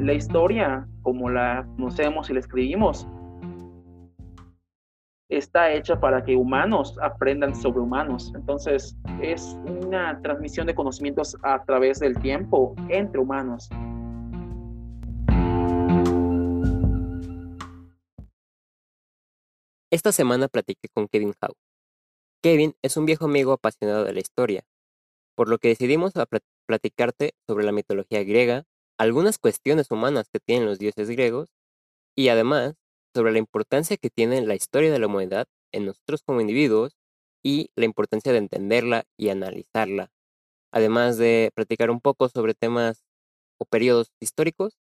la historia, como la conocemos y la escribimos, está hecha para que humanos aprendan sobre humanos. Entonces, es una transmisión de conocimientos a través del tiempo entre humanos. Esta semana platiqué con Kevin Howe. Kevin es un viejo amigo apasionado de la historia, por lo que decidimos platicarte sobre la mitología griega, algunas cuestiones humanas que tienen los dioses griegos y además sobre la importancia que tiene la historia de la humanidad en nosotros como individuos y la importancia de entenderla y analizarla, además de platicar un poco sobre temas o periodos históricos,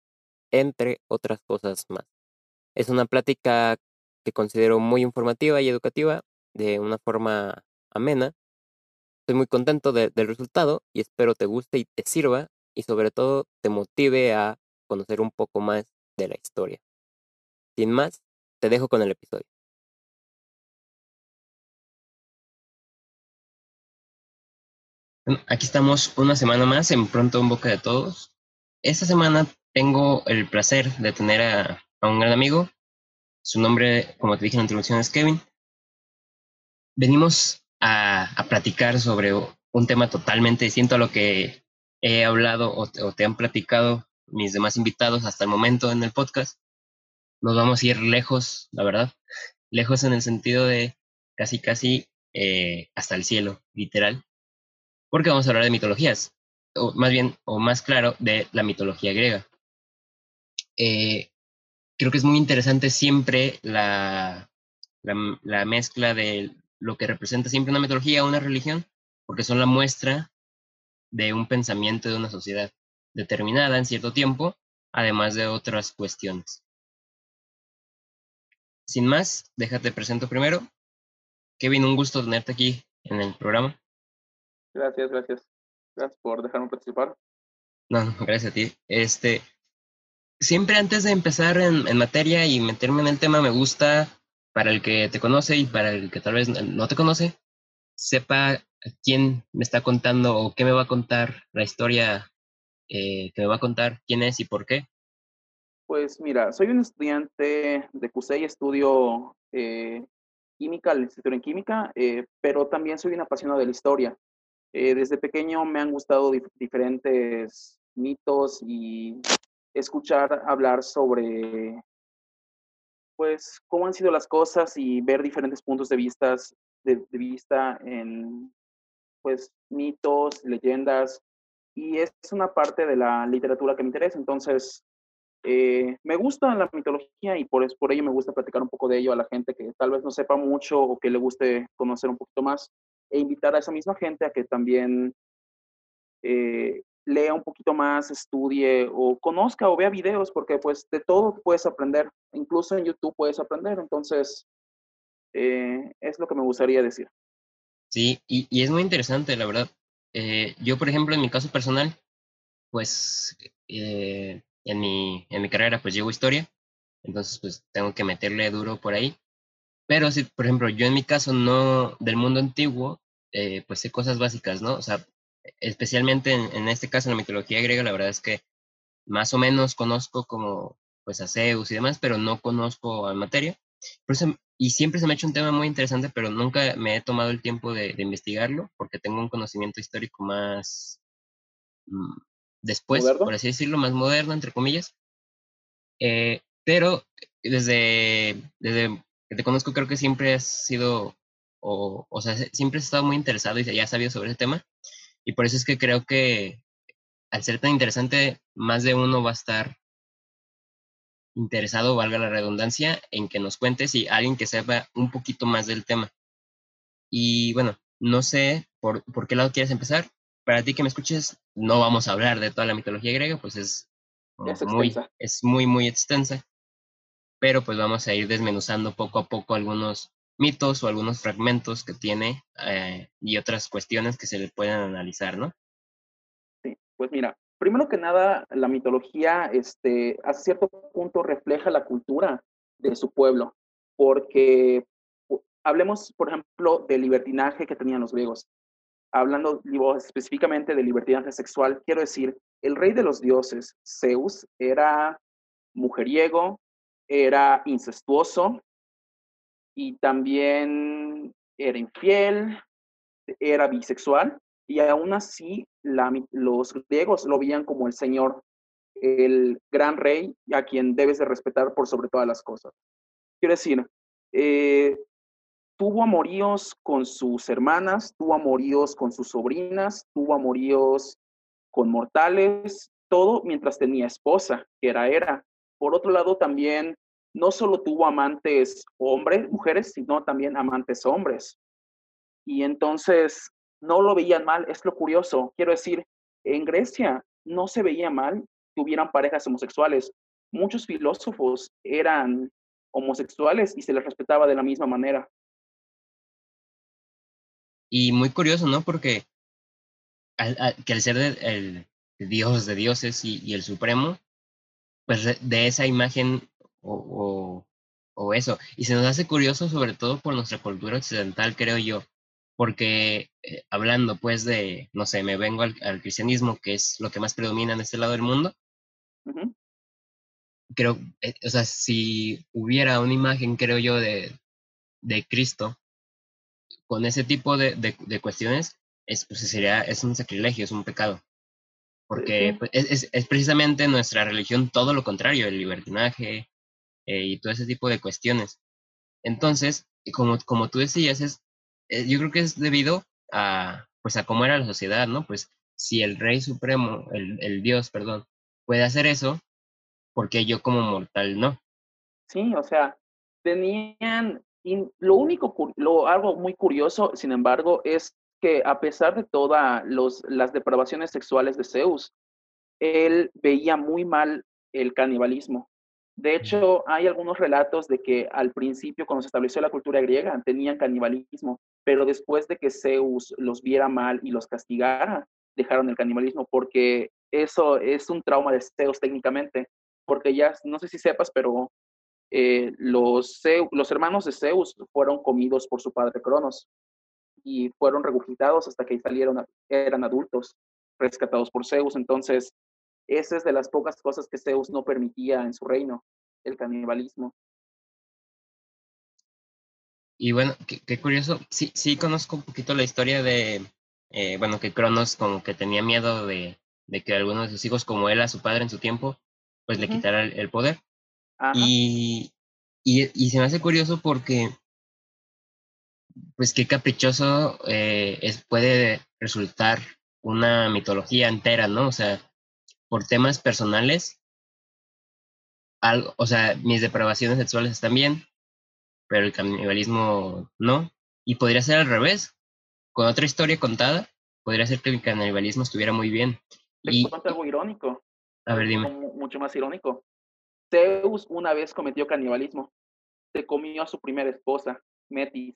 entre otras cosas más. Es una plática que considero muy informativa y educativa, de una forma amena. Estoy muy contento del resultado y espero te guste y te sirva y sobre todo te motive a conocer un poco más de la historia. Sin más, te dejo con el episodio. aquí estamos una semana más en Pronto en Boca de Todos. Esta semana tengo el placer de tener a, un gran amigo. Su nombre, como te dije en la introducción, es Kevin. Venimos a, a platicar sobre un tema totalmente distinto a lo que he hablado o te han platicado mis demás invitados hasta el momento en el podcast nos vamos a ir lejos, la verdad, lejos en el sentido de casi, casi eh, hasta el cielo, literal, porque vamos a hablar de mitologías, o más bien, o más claro, de la mitología griega. Eh, creo que es muy interesante siempre la, la, la mezcla de lo que representa siempre una mitología o una religión, porque son la muestra de un pensamiento de una sociedad determinada en cierto tiempo, además de otras cuestiones. Sin más, déjate presento primero. Kevin, un gusto tenerte aquí en el programa. Gracias, gracias. Gracias por dejarme participar. No, no, gracias a ti. Este, siempre antes de empezar en, en, materia y meterme en el tema, me gusta, para el que te conoce y para el que tal vez no te conoce, sepa quién me está contando o qué me va a contar la historia eh, que me va a contar, quién es y por qué. Pues mira, soy un estudiante de CUSEI, estudio eh, química, licenciatura en química, eh, pero también soy un apasionado de la historia. Eh, desde pequeño me han gustado diferentes mitos y escuchar hablar sobre pues cómo han sido las cosas y ver diferentes puntos de vista, de, de vista en pues mitos, leyendas y es una parte de la literatura que me interesa. Entonces, eh, me gusta la mitología y por, por ello me gusta platicar un poco de ello a la gente que tal vez no sepa mucho o que le guste conocer un poquito más e invitar a esa misma gente a que también eh, lea un poquito más, estudie o conozca o vea videos porque pues de todo puedes aprender, incluso en YouTube puedes aprender, entonces eh, es lo que me gustaría decir. Sí, y, y es muy interesante, la verdad. yo, por ejemplo, en mi caso personal, pues en mi, en mi carrera pues llevo historia, entonces pues tengo que meterle duro por ahí. Pero si, por ejemplo, yo en mi caso no del mundo antiguo, eh, pues sé cosas básicas, ¿no? O sea, especialmente en, en, este caso en la mitología griega, la verdad es que más o menos conozco como pues a Zeus y demás, pero no conozco a materia. Por eso, y siempre se me ha hecho un tema muy interesante, pero nunca me he tomado el tiempo de, de investigarlo, porque tengo un conocimiento histórico más, mm, después, por así decirlo, más moderno, entre comillas. Eh, pero desde, desde que te conozco creo que siempre has sido, o, o sea, siempre has estado muy interesado y ya has sabido sobre ese tema. Y por eso es que creo que al ser tan interesante, más de uno va a estar interesado, valga la redundancia, en que nos cuentes y alguien que sepa un poquito más del tema. Y bueno, no sé por, por qué lado quieres empezar, para ti que me escuches, no vamos a hablar de toda la mitología griega, pues es, muy, es muy, muy extensa. Pero pues vamos a ir desmenuzando poco a poco algunos mitos o algunos fragmentos que tiene eh, y otras cuestiones que se le pueden analizar, ¿no? Sí, pues mira, primero que nada, la mitología, este, a cierto punto refleja la cultura de su pueblo, porque hablemos, por ejemplo, del libertinaje que tenían los griegos. Hablando específicamente de libertinaje sexual, quiero decir, el rey de los dioses, Zeus, era mujeriego, era incestuoso y también era infiel, era bisexual y aún así los griegos lo veían como el señor, el gran rey a quien debes de respetar por sobre todas las cosas. Quiero decir, eh, tuvo amoríos con sus hermanas, tuvo amoríos con sus sobrinas, tuvo amoríos con mortales, todo mientras tenía esposa, que era Hera. Por otro lado, también no solo tuvo amantes hombres, mujeres, sino también amantes hombres. Y entonces no lo veían mal, es lo curioso. Quiero decir, en Grecia no se veía mal que hubieran parejas homosexuales. Muchos filósofos eran homosexuales y se les respetaba de la misma manera. Y muy curioso, ¿no? Porque que al ser el, Dios de dioses y, el Supremo, pues de esa imagen o, eso. Y se nos hace curioso sobre todo por nuestra cultura occidental, creo yo, porque eh, hablando pues de, no sé, me vengo al, cristianismo, que es lo que más predomina en este lado del mundo. Creo, eh, o sea, si hubiera una imagen, creo yo, de, de Cristo con ese tipo de, de, cuestiones, es, pues sería, es un sacrilegio, es un pecado. Porque pues, es, es, precisamente nuestra religión todo lo contrario, el libertinaje eh, y todo ese tipo de cuestiones. Entonces, como, como tú decías, es, eh, yo creo que es debido a, pues a cómo era la sociedad, ¿no? Pues si el rey supremo, el, el dios, perdón, puede hacer eso, porque yo como mortal no? Sí, o sea, tenían y lo único, lo, algo muy curioso, sin embargo, es que a pesar de todas las depravaciones sexuales de Zeus, él veía muy mal el canibalismo. De hecho, hay algunos relatos de que al principio, cuando se estableció la cultura griega, tenían canibalismo, pero después de que Zeus los viera mal y los castigara, dejaron el canibalismo, porque eso es un trauma de Zeus técnicamente, porque ya, no sé si sepas, pero eh, los, los hermanos de Zeus fueron comidos por su padre Cronos y fueron regurgitados hasta que salieron, eran adultos, rescatados por Zeus. Entonces, esa es de las pocas cosas que Zeus no permitía en su reino, el canibalismo. Y bueno, qué, curioso, sí, sí conozco un poquito la historia de, eh, bueno, que Cronos como que tenía miedo de, de, que algunos de sus hijos, como él a su padre en su tiempo, pues le quitara el, poder. Y, y, se me hace curioso porque, pues qué caprichoso eh, es, puede resultar una mitología entera, ¿no? O sea, por temas personales, algo, o sea, mis depravaciones sexuales están bien, pero el canibalismo no. Y podría ser al revés. Con otra historia contada, podría ser que el canibalismo estuviera muy bien. y, algo irónico. A ver, dime. Mucho más irónico. Zeus una vez cometió canibalismo. Se comió a su primera esposa, Metis,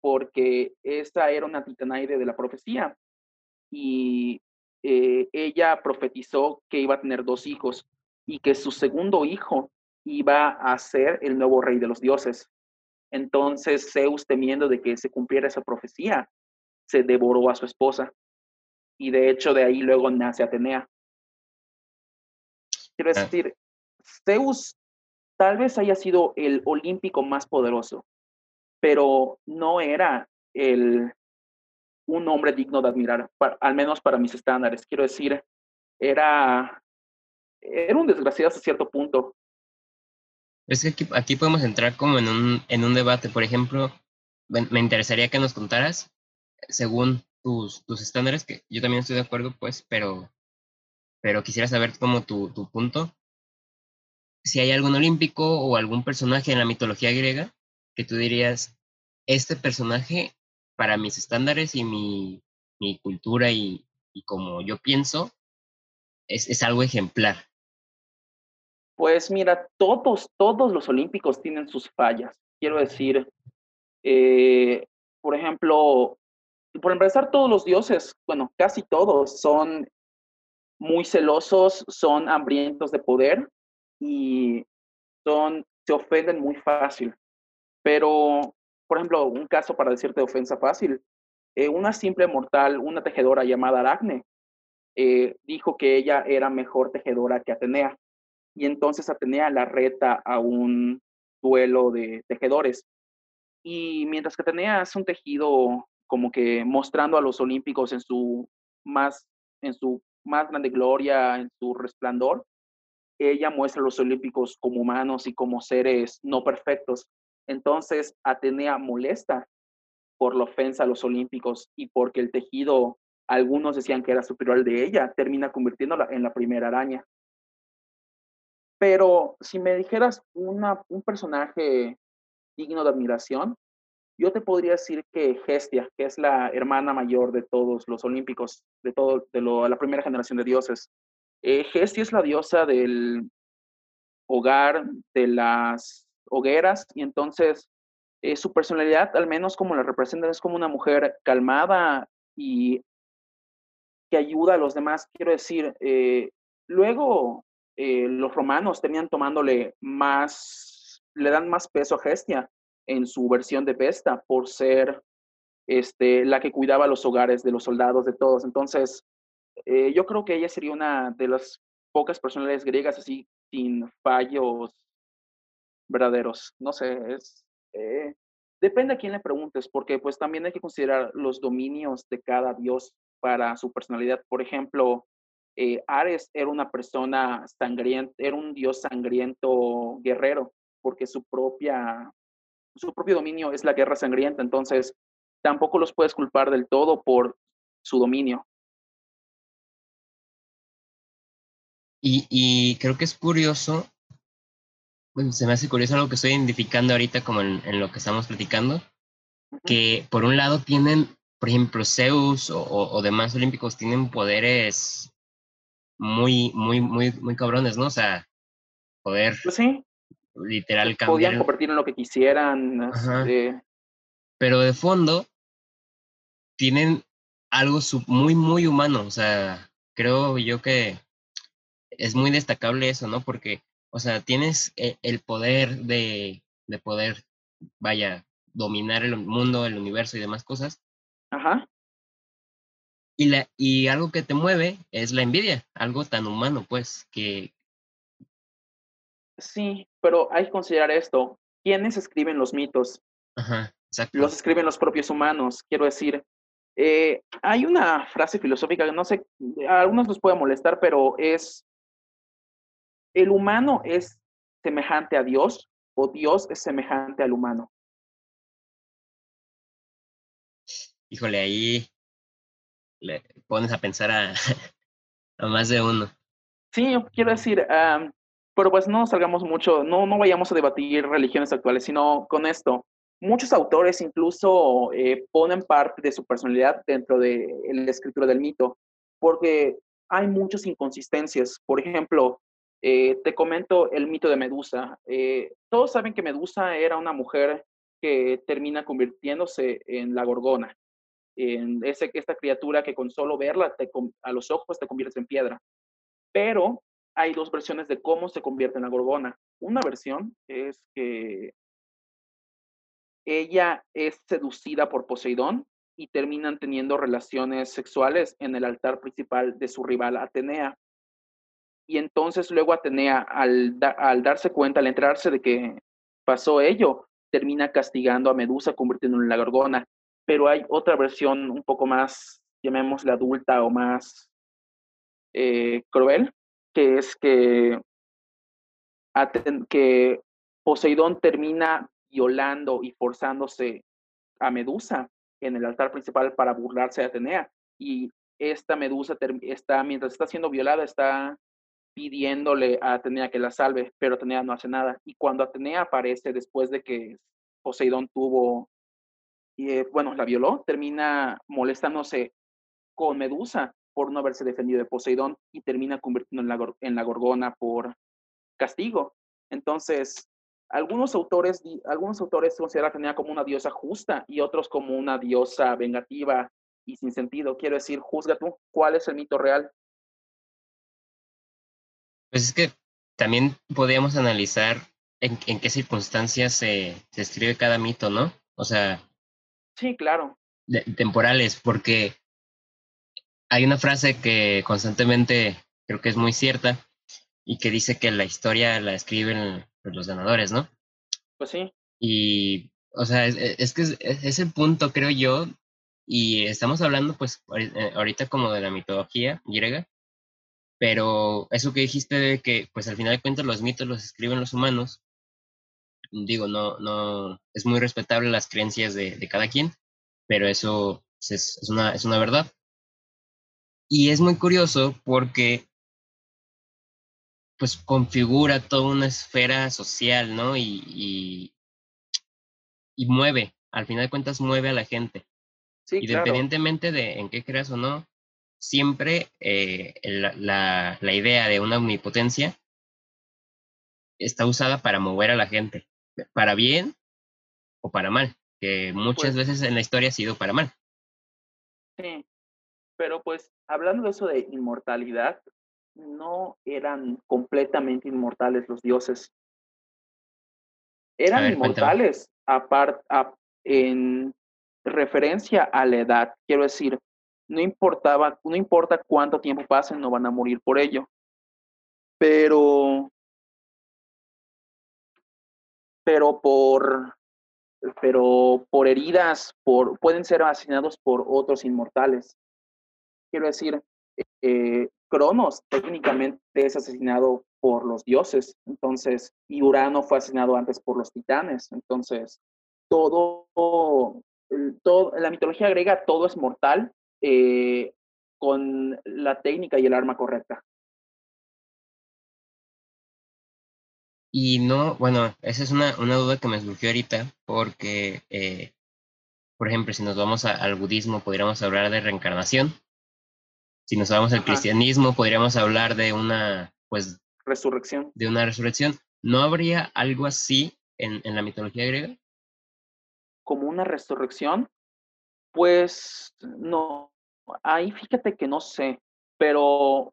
porque esa era una titanaide de la profecía. Y eh, ella profetizó que iba a tener dos hijos y que su segundo hijo iba a ser el nuevo rey de los dioses. Entonces Zeus, temiendo de que se cumpliera esa profecía, se devoró a su esposa. Y de hecho de ahí luego nace Atenea. Quiero ah. decir, Zeus tal vez haya sido el olímpico más poderoso, pero no era el, un hombre digno de admirar, al menos para mis estándares. Quiero decir, era, era un desgraciado hasta cierto punto. Es que aquí, podemos entrar como en un, en un debate. Por ejemplo, me interesaría que nos contaras, según tus, tus estándares, que yo también estoy de acuerdo, pues, pero, pero quisiera saber como tu, tu punto si hay algún olímpico o algún personaje en la mitología griega que tú dirías, este personaje para mis estándares y mi, mi cultura y, y, como yo pienso, es, es, algo ejemplar. Pues mira, todos, todos los olímpicos tienen sus fallas. Quiero decir, eh, por ejemplo, por empezar, todos los dioses, bueno, casi todos son muy celosos, son hambrientos de poder, y son, se ofenden muy fácil. Pero, por ejemplo, un caso para decirte ofensa fácil, eh, una simple mortal, una tejedora llamada Aracne, eh, dijo que ella era mejor tejedora que Atenea. Y entonces Atenea la reta a un duelo de tejedores. Y mientras que Atenea hace un tejido como que mostrando a los olímpicos en su más, en su más grande gloria, en su resplandor, ella muestra a los olímpicos como humanos y como seres no perfectos. Entonces, Atenea molesta por la ofensa a los olímpicos y porque el tejido, algunos decían que era superior al de ella, termina convirtiéndola en la primera araña. Pero si me dijeras una, un personaje digno de admiración, yo te podría decir que Gestia, que es la hermana mayor de todos los olímpicos, de todo, de la primera generación de dioses. Eh, Gestia es la diosa del hogar, de las hogueras, y entonces eh, su personalidad, al menos como la representa, es como una mujer calmada y que ayuda a los demás. Quiero decir, eh, luego los romanos tenían tomándole más, le dan más peso a Gestia en su versión de Vesta por ser este, la que cuidaba los hogares de los soldados, de todos. Entonces, eh, yo creo que ella sería una de las pocas personalidades griegas así sin fallos verdaderos. No sé, es... Eh, depende a quién le preguntes, porque pues también hay que considerar los dominios de cada dios para su personalidad. Por ejemplo, eh, Ares era una persona sangrienta, era un dios sangriento guerrero, porque su propia su propio dominio es la guerra sangrienta, entonces tampoco los puedes culpar del todo por su dominio. Y, creo que es curioso, bueno, se me hace curioso algo que estoy identificando ahorita como en, lo que estamos platicando, que por un lado tienen, por ejemplo, Zeus o, demás olímpicos tienen poderes muy, muy, muy, muy cabrones, ¿no? O sea, poder pues sí literal cambiar. Podían convertir en lo que quisieran. Este Pero de fondo tienen algo muy, muy humano. O sea, creo yo que es muy destacable eso, ¿no? Porque, o sea, tienes e, el poder de, de poder, vaya, dominar el mundo, el universo y demás cosas. Ajá. Y, la, y algo que te mueve es la envidia, algo tan humano, pues, que, Sí, pero hay que considerar esto. ¿Quiénes escriben los mitos? Ajá, exacto. Los escriben los propios humanos. Quiero decir, eh, hay una frase filosófica que no sé, a algunos les puede molestar, pero es, ¿el humano es semejante a Dios o Dios es semejante al humano? Híjole, ahí le pones a pensar a, más de uno. Sí, quiero decir, pero pues no salgamos mucho, no, no vayamos a debatir religiones actuales, sino con esto. Muchos autores incluso eh, ponen parte de su personalidad dentro de la escritura del mito, porque hay muchas inconsistencias. Por ejemplo, eh, te comento el mito de Medusa. Eh, todos saben que Medusa era una mujer que termina convirtiéndose en la gorgona, en esta criatura que con solo verla a los ojos te convierte en piedra. Pero hay dos versiones de cómo se convierte en la gorgona. Una versión es que ella es seducida por Poseidón y terminan teniendo relaciones sexuales en el altar principal de su rival Atenea. Y entonces luego Atenea, al, darse cuenta, al enterarse de que pasó ello, termina castigando a Medusa, convirtiéndola en la gorgona. Pero hay otra versión un poco más, llamémosla adulta o más eh, cruel, que es que, que Poseidón termina violando y forzándose a Medusa en el altar principal para burlarse de Atenea. Y esta Medusa está, mientras está siendo violada, está pidiéndole a Atenea que la salve, pero Atenea no hace nada. Y cuando Atenea aparece después de que Poseidón tuvo, eh, bueno, la violó, termina molestándose con Medusa por no haberse defendido de Poseidón y termina convirtiendo en la, gorgona por castigo. Entonces, algunos autores, algunos autores consideran a Atenea como una diosa justa y otros como una diosa vengativa y sin sentido. Quiero decir, juzga tú, ¿cuál es el mito real? Pues es que también podríamos analizar en, en qué circunstancias se, se escribe cada mito, ¿no? O sea... Sí, claro. temporales, porque hay una frase que constantemente creo que es muy cierta y que dice que la historia la escriben pues, los ganadores, ¿no? Pues sí. Y, o sea, es, que es, el punto, creo yo, y estamos hablando pues eh, ahorita como de la mitología griega, pero eso que dijiste de que pues al final de cuentas los mitos los escriben los humanos, digo, no, no, es muy respetable las creencias de, de cada quien, pero eso es, es, una, es una verdad. Y es muy curioso porque pues configura toda una esfera social, ¿no? Y, y, y mueve, al final de cuentas mueve a la gente. Sí, Independientemente de en qué creas o no, siempre eh, la, la, idea de una omnipotencia está usada para mover a la gente, para bien o para mal, que muchas pues veces en la historia ha sido para mal. Sí, pero pues hablando de eso de inmortalidad, no eran completamente inmortales los dioses. Eran inmortales aparte en referencia a la edad. Quiero decir, no importaba, no importa cuánto tiempo pasen, no van a morir por ello. Pero, pero por, pero por heridas, por, pueden ser asesinados por otros inmortales. Quiero decir, eh, Cronos técnicamente es asesinado por los dioses, entonces, y Urano fue asesinado antes por los titanes, entonces, todo, todo la mitología griega todo es mortal eh, con la técnica y el arma correcta. Y no, bueno, esa es una, una duda que me surgió ahorita, porque, eh, por ejemplo, si nos vamos al budismo, podríamos hablar de reencarnación, si nos vamos al cristianismo, podríamos hablar de una, pues... Resurrección. De una resurrección. ¿No habría algo así en, en la mitología griega? Como una resurrección, pues no. Ahí fíjate que no sé, pero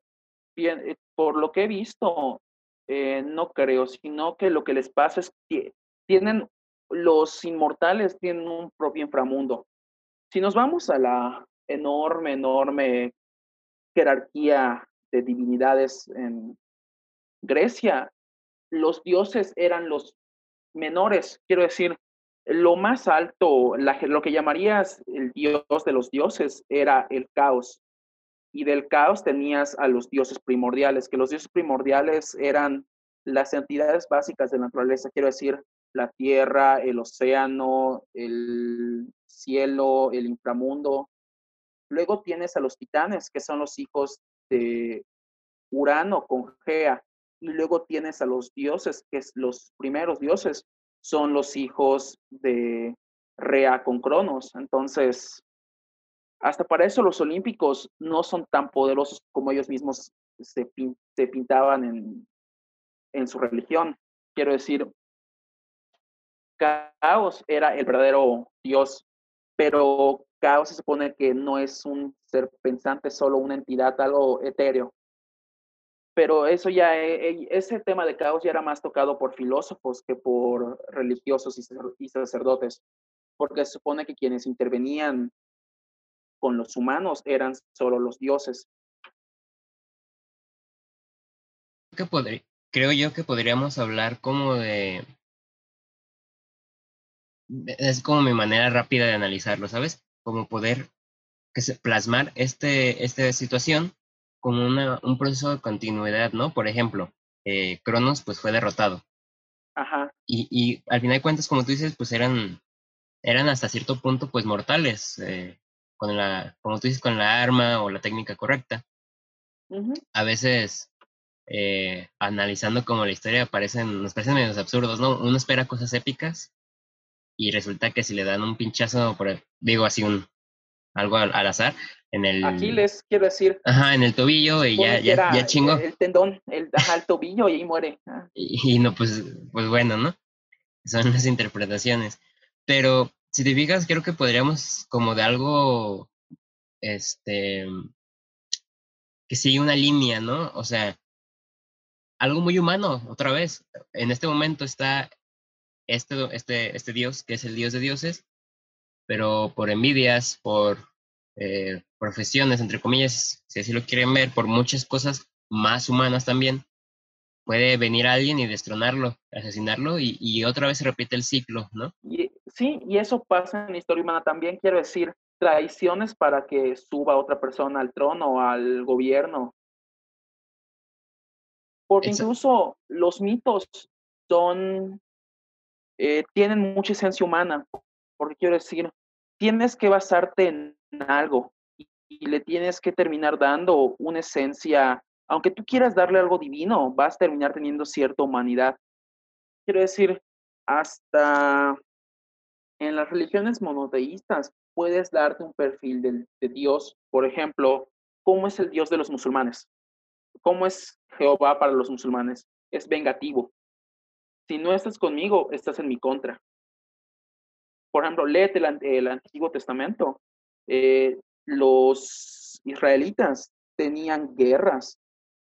bien, eh, por lo que he visto, eh, no creo, sino que lo que les pasa es que tienen, los inmortales tienen un propio inframundo. Si nos vamos a la enorme, enorme jerarquía de divinidades en Grecia, los dioses eran los menores, quiero decir, lo más alto, lo que llamarías el dios de los dioses era el caos. Y del caos tenías a los dioses primordiales, que los dioses primordiales eran las entidades básicas de la naturaleza, quiero decir, la tierra, el océano, el cielo, el inframundo, Luego tienes a los titanes, que son los hijos de Urano con Gea. Y luego tienes a los dioses, que los primeros dioses, son los hijos de Rea con Cronos. Entonces, hasta para eso los olímpicos no son tan poderosos como ellos mismos se, pintaban en, en su religión. Quiero decir, Caos era el verdadero dios, pero caos se supone que no es un ser pensante, solo una entidad, algo etéreo. Pero eso ya, e, e, ese tema de caos ya era más tocado por filósofos que por religiosos y sacerdotes, porque se supone que quienes intervenían con los humanos eran solo los dioses. creo yo que podríamos hablar como de... Es como mi manera rápida de analizarlo, ¿sabes? como poder que se, plasmar este, esta situación como una, un proceso de continuidad, ¿no? Por ejemplo, eh, Cronos pues fue derrotado. Ajá. Y, y, al final de cuentas, como tú dices, pues eran, eran hasta cierto punto pues mortales, eh, con la, como tú dices, con la arma o la técnica correcta. A veces, eh, analizando como la historia, parecen, nos parecen menos absurdos, ¿no? Uno espera cosas épicas y resulta que si le dan un pinchazo, por, digo así, un algo al, azar, en el... Aquiles, quiero decir. Ajá, en el tobillo y ya, ya, ya chingo. El tendón, el, ajá, el tobillo y ahí muere. Ah. Y, no, pues, pues bueno, ¿no? Son las interpretaciones. Pero si te fijas, creo que podríamos como de algo, este, que sigue una línea, ¿no? O sea, algo muy humano, otra vez. En este momento está este, este, este dios, que es el dios de dioses, pero por envidias, por eh, profesiones, entre comillas, si así lo quieren ver, por muchas cosas más humanas también, puede venir alguien y destronarlo, asesinarlo y, otra vez se repite el ciclo, ¿no? Sí, y eso pasa en la historia humana también, quiero decir, traiciones para que suba otra persona al trono, al gobierno. Porque incluso los mitos son, eh, tienen mucha esencia humana, porque quiero decir, tienes que basarte en algo y, le tienes que terminar dando una esencia, aunque tú quieras darle algo divino, vas a terminar teniendo cierta humanidad. Quiero decir, hasta en las religiones monoteístas puedes darte un perfil de, Dios, por ejemplo, ¿cómo es el Dios de los musulmanes? ¿Cómo es Jehová para los musulmanes? Es vengativo. Si no estás conmigo, estás en mi contra. Por ejemplo, léete el, Antiguo Testamento. Eh, los israelitas tenían guerras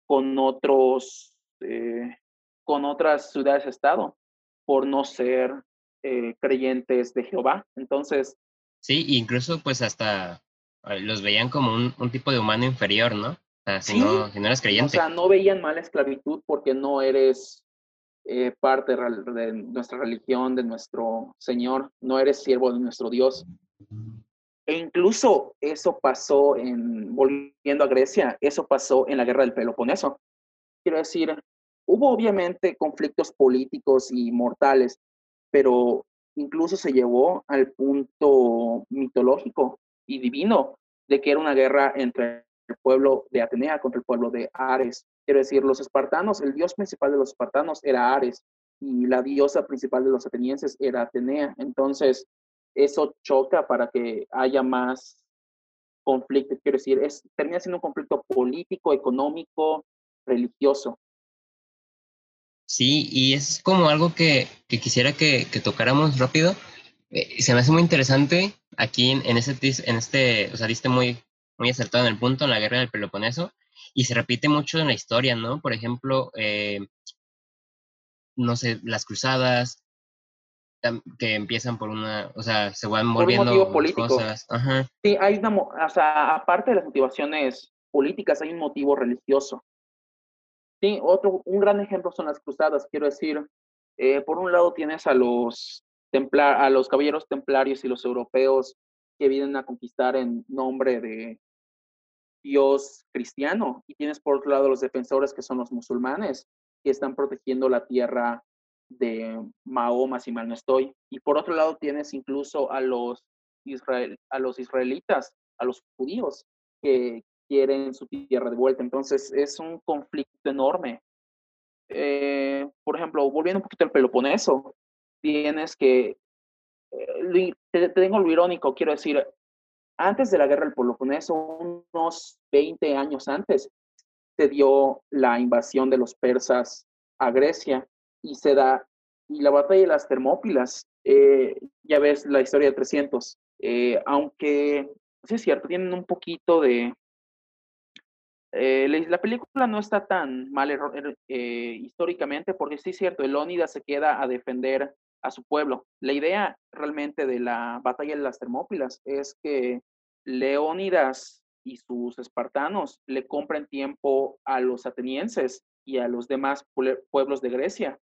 con otros, eh, con otras ciudades-estado por no ser eh, creyentes de Jehová. Entonces. Sí, incluso pues hasta los veían como un, un tipo de humano inferior, ¿no? O sea, si, no, si no eres creyente. O sea, no veían mala esclavitud porque no eres eh, parte de nuestra religión, de nuestro Señor, no eres siervo de nuestro Dios. E incluso eso pasó en, volviendo a Grecia, eso pasó en la guerra del Peloponeso. Quiero decir, hubo obviamente conflictos políticos y mortales, pero incluso se llevó al punto mitológico y divino de que era una guerra entre el pueblo de Atenea contra el pueblo de Ares. Quiero decir, los espartanos, el dios principal de los espartanos era Ares y la diosa principal de los atenienses era Atenea. Entonces, eso choca para que haya más conflicto. Quiero decir, es, termina siendo un conflicto político, económico, religioso. Sí, y es como algo que, que quisiera que, que, tocáramos rápido. Eh, se me hace muy interesante aquí en, en, ese, en este, o sea, diste muy, muy acertado en el punto, en la guerra del Peloponeso, y se repite mucho en la historia, ¿no? Por ejemplo, eh, no sé, las cruzadas, que empiezan por una, o sea, se van volviendo cosas. Ajá. Sí, hay una, o sea, aparte de las motivaciones políticas, hay un motivo religioso. Sí, otro, un gran ejemplo son las cruzadas, quiero decir, eh, por un lado tienes a los templar, a los caballeros templarios y los europeos que vienen a conquistar en nombre de Dios cristiano y tienes por otro lado los defensores que son los musulmanes que están protegiendo la tierra de Mahoma, si mal no estoy. Y por otro lado tienes incluso a los, Israel, a los israelitas, a los judíos que quieren su tierra de vuelta. Entonces es un conflicto enorme. Eh, por ejemplo, volviendo un poquito al Peloponeso, tienes que, eh, te, tengo lo irónico, quiero decir, antes de la guerra del Peloponeso, unos 20 años antes, se dio la invasión de los persas a Grecia y se da, y la batalla de las Termópilas, eh, ya ves la historia de 300, eh, aunque sí es cierto, tienen un poquito de... Eh, la película no está tan mal históricamente porque sí es cierto, Elónida se queda a defender a su pueblo. La idea realmente de la batalla de las Termópilas es que Leónidas y sus espartanos le compren tiempo a los atenienses y a los demás pueblos de Grecia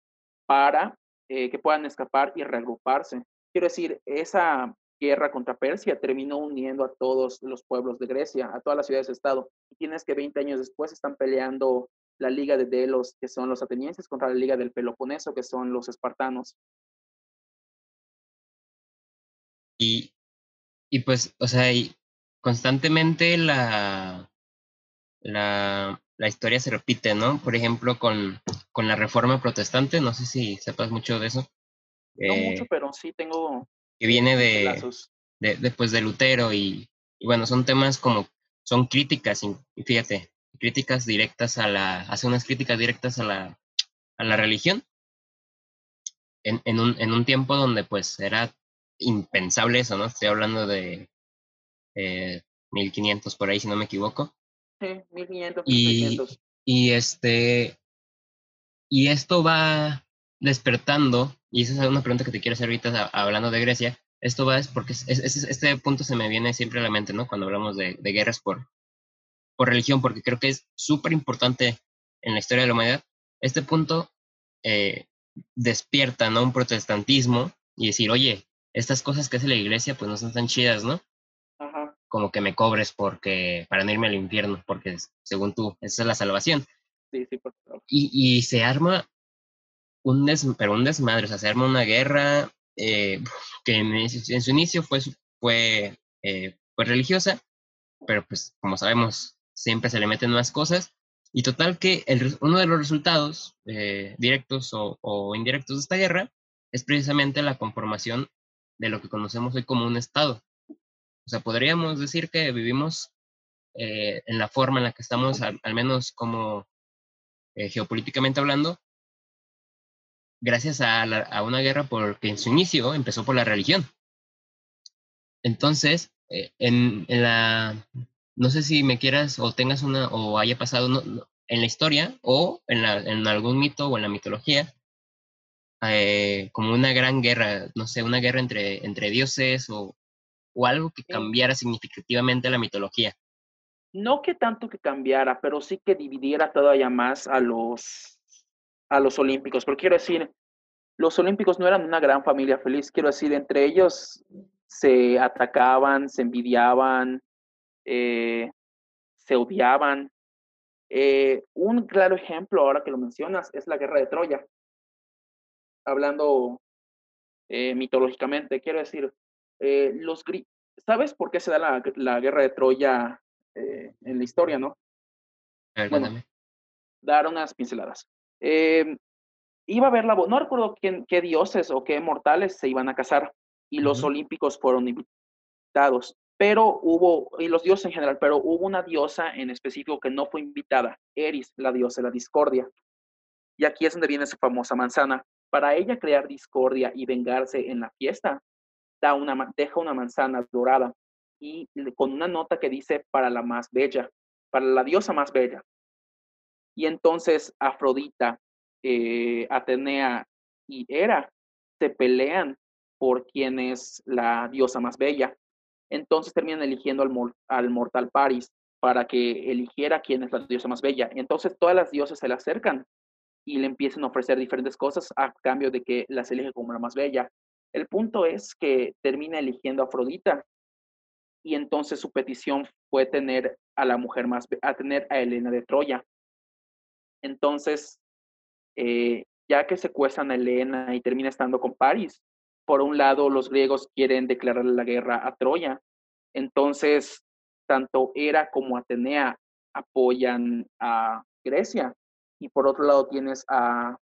para eh, que puedan escapar y reagruparse. Quiero decir, esa guerra contra Persia terminó uniendo a todos los pueblos de Grecia, a todas las ciudades-estado. Y tienes que 20 años después están peleando la Liga de Delos, que son los atenienses, contra la Liga del Peloponeso, que son los espartanos. Y, y pues, o sea, y constantemente la, la, la, historia se repite, ¿no? Por ejemplo, con, con, la reforma protestante, no sé si sepas mucho de eso. No mucho, eh, pero sí tengo... Que viene de, de después de Lutero y, y, bueno, son temas como, son críticas, y fíjate, críticas directas a la, hace unas críticas directas a la, a la religión. En, en, un, en un tiempo donde pues era impensable eso, ¿no? Estoy hablando de eh, 1500 por ahí, si no me equivoco. Sí, 1500, y, Y, este, y esto va despertando, y esa es una pregunta que te quiero hacer ahorita hablando de Grecia, esto va es porque este punto se me viene siempre a la mente, ¿no? Cuando hablamos de, guerras por, por religión, porque creo que es súper importante en la historia de la humanidad. Este punto eh, despierta, ¿no? Un protestantismo y decir, oye, estas cosas que hace la iglesia, pues no son tan chidas, ¿no? Ajá. Como que me cobres porque, para no irme al infierno, porque según tú, esa es la salvación. Sí, sí, por y, y se arma un, des, pero un desmadre, o sea, se arma una guerra eh, que en, su inicio fue, fue, eh, fue religiosa, pero pues como sabemos, siempre se le meten más cosas. Y total que el, uno de los resultados eh, directos o, indirectos de esta guerra es precisamente la conformación de lo que conocemos hoy como un Estado. O sea, podríamos decir que vivimos en la forma en la que estamos, al menos como geopolíticamente hablando, gracias a, una guerra porque en su inicio empezó por la religión. Entonces, eh, en, la, no sé si me quieras o tengas una, o haya pasado en la historia o en, algún mito o en la mitología, eh, como una gran guerra, no sé, una guerra entre, entre dioses o, o algo que cambiara significativamente la mitología. No que tanto que cambiara, pero sí que dividiera todavía más a los a los olímpicos, porque quiero decir, los olímpicos no eran una gran familia feliz, quiero decir, entre ellos se atacaban, se envidiaban, eh, se odiaban. Eh, un claro ejemplo, ahora que lo mencionas, es la guerra de Troya. Hablando eh, mitológicamente, quiero decir, los ¿sabes por qué se da la, guerra de Troya en la historia, no? dar unas pinceladas. Eh, iba a haber la no recuerdo quién, qué dioses o qué mortales se iban a casar y los olímpicos fueron invitados, pero hubo, y los dioses en general, pero hubo una diosa en específico que no fue invitada, Eris, la diosa de la discordia. Y aquí es donde viene su famosa manzana. Para ella crear discordia y vengarse en la fiesta, da una, deja una manzana dorada y con una nota que dice para la más bella, para la diosa más bella. Y entonces Afrodita, eh, Atenea y Hera se pelean por quién es la diosa más bella. Entonces terminan eligiendo al, mortal Paris para que eligiera quién es la diosa más bella. Entonces todas las diosas se le acercan y le empiezan a ofrecer diferentes cosas a cambio de que las elige como la más bella. El punto es que termina eligiendo a Afrodita y entonces su petición fue tener a la mujer más, a tener a Helena de Troya. Entonces, eh, ya que secuestran a Elena y termina estando con París, por un lado los griegos quieren declarar la guerra a Troya, entonces tanto Hera como Atenea apoyan a Grecia, y por otro lado tienes a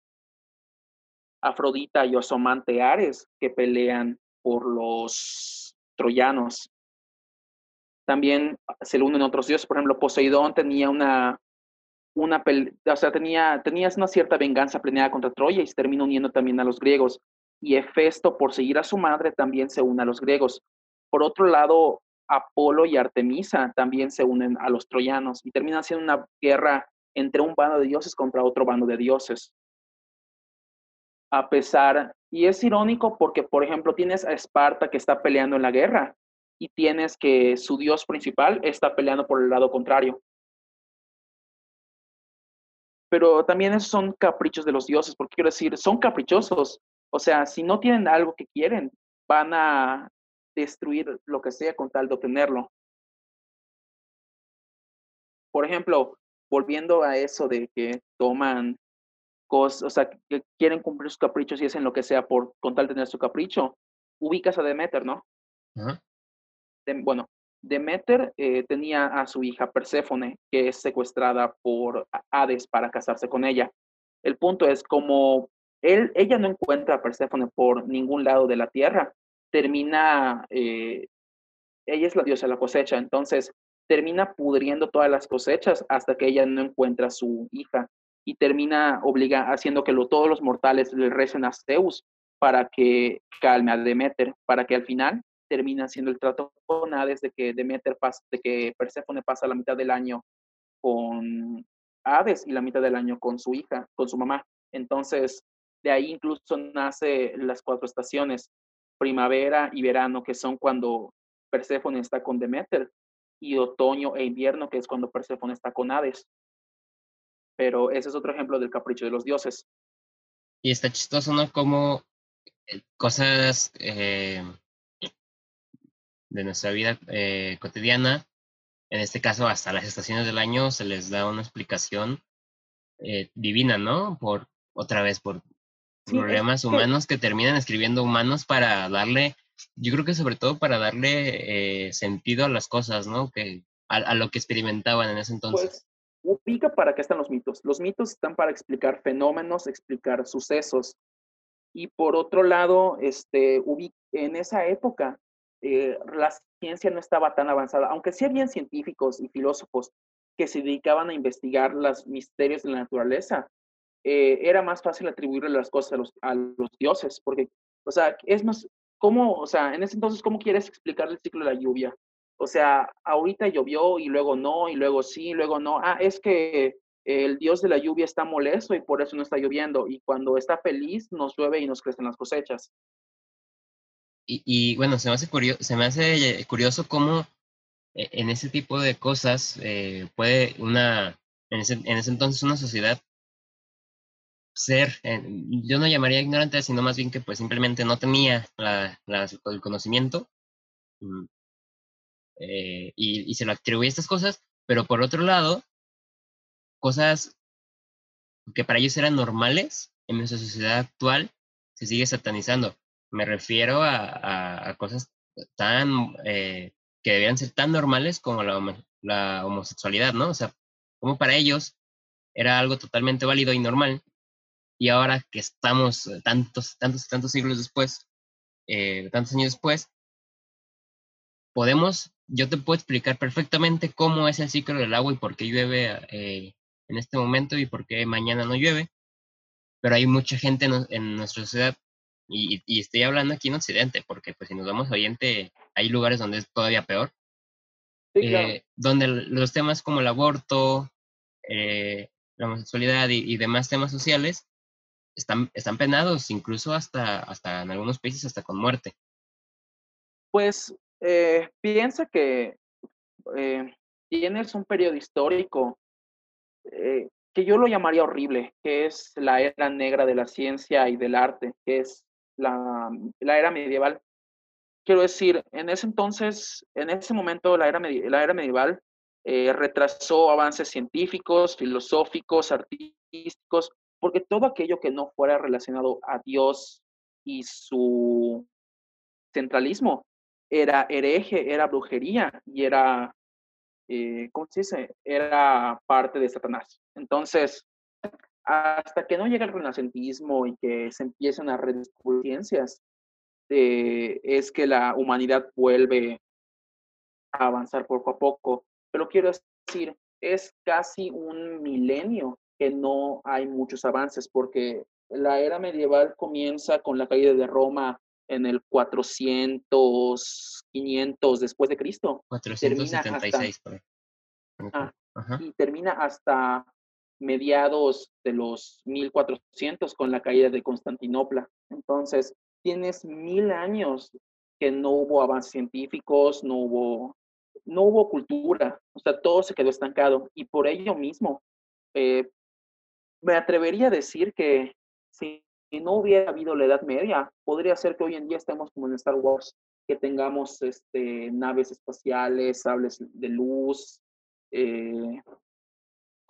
Afrodita y Osomante Ares que pelean por los troyanos. También se le unen otros dioses, por ejemplo, Poseidón tenía una una, o sea, tenía, tenías una cierta venganza planeada contra Troya y se termina uniendo también a los griegos. Y Hefesto, por seguir a su madre, también se une a los griegos. Por otro lado, Apolo y Artemisa también se unen a los troyanos y termina siendo una guerra entre un bando de dioses contra otro bando de dioses. A pesar, y es irónico porque, por ejemplo, tienes a Esparta que está peleando en la guerra y tienes que su dios principal está peleando por el lado contrario pero también esos son caprichos de los dioses, porque quiero decir, son caprichosos. O sea, si no tienen algo que quieren, van a destruir lo que sea con tal de obtenerlo. Por ejemplo, volviendo a eso de que toman cosas, o sea, que quieren cumplir sus caprichos y hacen lo que sea por con tal de tener su capricho, ubicas a Demeter, ¿no? bueno, Demeter eh, tenía a su hija Perséfone, que es secuestrada por Hades para casarse con ella. El punto es como él, ella no encuentra a Perséfone por ningún lado de la tierra, termina, eh, ella es la diosa de la cosecha, entonces termina pudriendo todas las cosechas hasta que ella no encuentra a su hija y termina obliga, haciendo que todos los mortales le recen a Zeus para que calme a Demeter, para que al final termina haciendo el trato con Hades de que Demeter pasa, de que Perséfone pasa la mitad del año con Hades y la mitad del año con su hija, con su mamá. Entonces, de ahí incluso nace las cuatro estaciones. primavera y verano, que son cuando Perséfone está con Demeter, y otoño e invierno, que es cuando Perséfone está con Hades. Pero ese es otro ejemplo del capricho de los dioses. Y está chistoso, ¿no? Como eh, cosas eh, de nuestra vida eh, cotidiana, en este caso hasta las estaciones del año, se les da una explicación divina, ¿no? Por otra vez, por problemas humanos que terminan escribiendo humanos para darle yo creo que sobre todo para darle eh, sentido a las cosas, ¿no? Que, a, lo que experimentaban en ese entonces. Pues, ubica para qué están los mitos. Los mitos están para explicar fenómenos, explicar sucesos. Y por otro lado, este, en esa época, eh, la ciencia no estaba tan avanzada, aunque sí habían científicos y filósofos que se dedicaban a investigar los misterios de la naturaleza, eh, era más fácil atribuirle las cosas a los, a los dioses, porque, o sea, es más, ¿cómo, o sea, en ese entonces, cómo quieres explicar el ciclo de la lluvia? O sea, ahorita llovió y luego no, y luego sí, y luego no. Ah, es que el dios de la lluvia está molesto y por eso no está lloviendo. Y cuando está feliz, nos llueve y nos crecen las cosechas. Y, bueno, se me hace curioso, se me hace curioso cómo eh, en ese tipo de cosas eh, puede una, en ese, en ese entonces una sociedad ser, eh, yo no llamaría ignorante, sino más bien que pues simplemente no tenía la, el conocimiento mm, eh, y, se lo atribuye a estas cosas, pero por otro lado, cosas que para ellos eran normales en nuestra sociedad actual se sigue satanizando. Me refiero a, cosas tan eh, que debían ser tan normales como la, la homosexualidad, ¿no? O sea, como para ellos era algo totalmente válido y normal, y ahora que estamos eh, tantos, tantos, tantos siglos después, eh, tantos años después, podemos, yo te puedo explicar perfectamente cómo es el ciclo del agua y por qué llueve eh, en este momento y por qué mañana no llueve, pero hay mucha gente en, nuestra sociedad, y, estoy hablando aquí en Occidente, porque pues si nos vamos a Oriente, hay lugares donde es todavía peor, donde los temas como el aborto, la homosexualidad y, demás temas sociales están, están penados, incluso hasta, hasta en algunos países hasta con muerte. Pues eh, piensa que eh, tienes un periodo histórico eh, que yo lo llamaría horrible, que es la era negra de la ciencia y del arte, que es la, era medieval. Quiero decir, en ese entonces, en ese momento, la era, la era medieval retrasó avances científicos, filosóficos, artísticos, porque todo aquello que no fuera relacionado a Dios y su centralismo era hereje, era brujería y era, eh, ¿cómo se dice? Era parte de Satanás. Entonces, hasta que no llega el renacentismo y que se empiezan a redescubrir ciencias, eh, es que la humanidad vuelve a avanzar poco a poco. Pero quiero decir, es casi un milenio que no hay muchos avances porque la era medieval comienza con la caída de Roma en el 400, 500 después de Cristo. 476. Ah, y termina hasta mediados de los 1400 con la caída de Constantinopla. Entonces, tienes mil años que no hubo avances científicos, no hubo, no hubo cultura, o sea, todo se quedó estancado. Y por ello mismo, eh, me atrevería a decir que si no hubiera habido la Edad Media, podría ser que hoy en día estemos como en Star Wars, que tengamos este, naves espaciales, sables de luz, eh,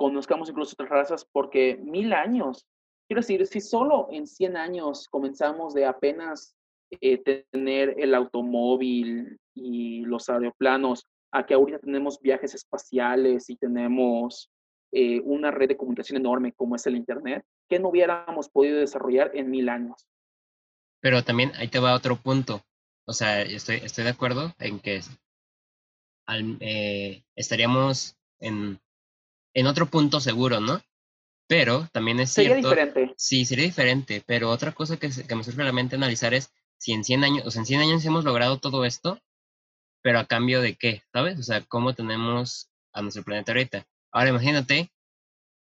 conozcamos incluso otras razas, porque mil años, quiero decir, si solo en 100 años comenzamos de apenas eh, tener el automóvil y los aeroplanos, a que ahorita tenemos viajes espaciales y tenemos eh, una red de comunicación enorme como es el Internet, que no hubiéramos podido desarrollar en mil años. Pero también ahí te va otro punto. O sea, estoy, estoy de acuerdo en que eh, estaríamos en, en otro punto seguro, ¿no? Pero también es cierto. Sería diferente. Sí, sería diferente. Pero otra cosa que, que me surge a la mente analizar es si en 100 años, o sea, en 100 años hemos logrado todo esto, pero a cambio de qué, ¿sabes? O sea, ¿cómo tenemos a nuestro planeta ahorita? Ahora imagínate,